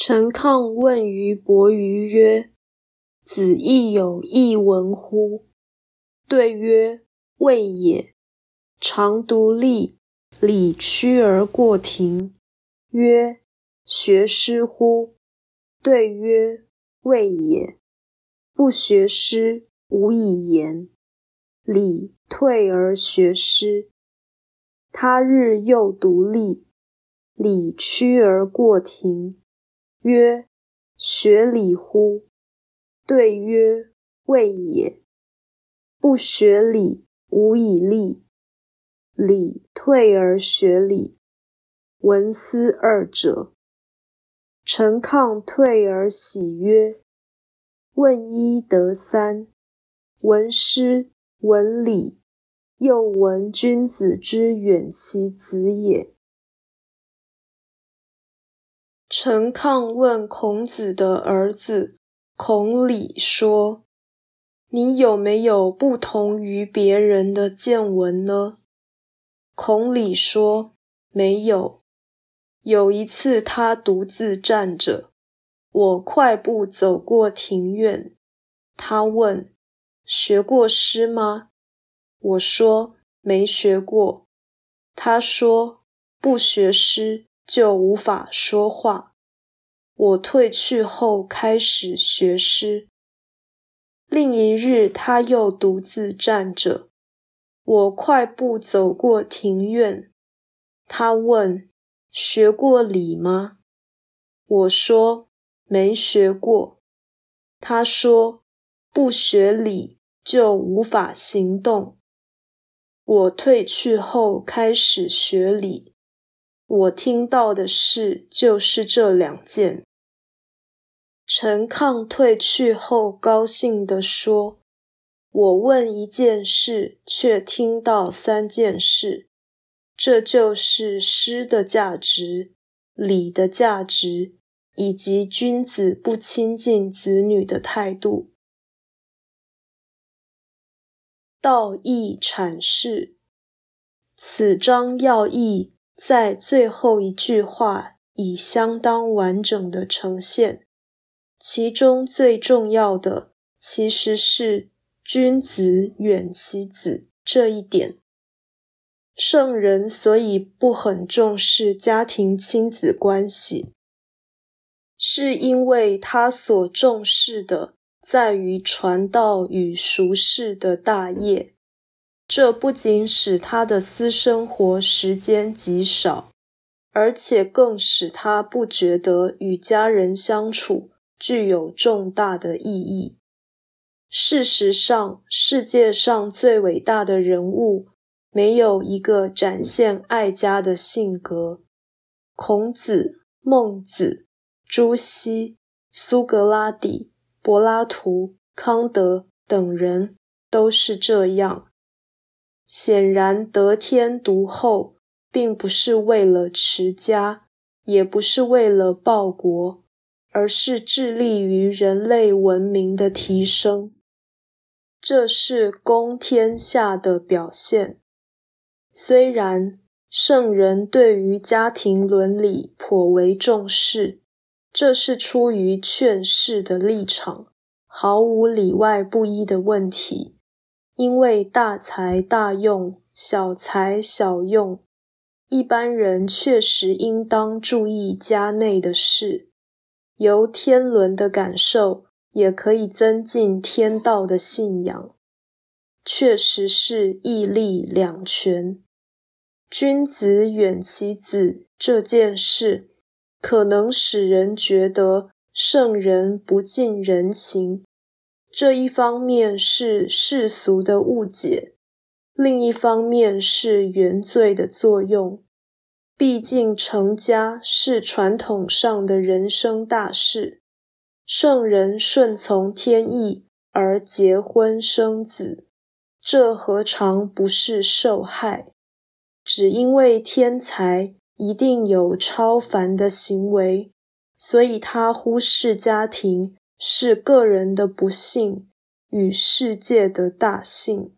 陈亢问于伯鱼曰：“子亦有异闻乎？”对曰：“未也。常独立，礼屈而过庭。”曰：“学诗乎？”对曰：“未也。不学诗，无以言。礼退而学诗。他日又独立，礼屈而过庭。”曰：学礼乎？对曰：未也。不学礼，无以立。礼退而学礼，文思二者。陈亢退而喜曰：问一得三，闻诗，闻礼，又闻君子之远其子也。陈亢问孔子的儿子孔鲤说：“你有没有不同于别人的见闻呢？”孔鲤说：“没有。有一次，他独自站着，我快步走过庭院。他问：‘学过诗吗？’我说：‘没学过。’他说：‘不学诗。’”就无法说话。我退去后开始学诗。另一日，他又独自站着。我快步走过庭院。他问：“学过礼吗？”我说：“没学过。”他说：“不学礼就无法行动。”我退去后开始学礼。我听到的事就是这两件。陈亢退去后，高兴地说：“我问一件事，却听到三件事，这就是诗的价值、礼的价值，以及君子不亲近子女的态度。”道义阐释，此章要义。在最后一句话已相当完整的呈现，其中最重要的其实是“君子远其子”这一点。圣人所以不很重视家庭亲子关系，是因为他所重视的在于传道与熟世的大业。这不仅使他的私生活时间极少，而且更使他不觉得与家人相处具有重大的意义。事实上，世界上最伟大的人物没有一个展现爱家的性格。孔子、孟子、朱熹、苏格拉底、柏拉图、康德等人都是这样。显然，得天独厚，并不是为了持家，也不是为了报国，而是致力于人类文明的提升。这是公天下的表现。虽然圣人对于家庭伦理颇为重视，这是出于劝世的立场，毫无里外不一的问题。因为大财大用，小财小用，一般人确实应当注意家内的事。由天伦的感受，也可以增进天道的信仰。确实是义利两全。君子远其子这件事，可能使人觉得圣人不近人情。这一方面是世俗的误解，另一方面是原罪的作用。毕竟成家是传统上的人生大事，圣人顺从天意而结婚生子，这何尝不是受害？只因为天才一定有超凡的行为，所以他忽视家庭。是个人的不幸与世界的大幸。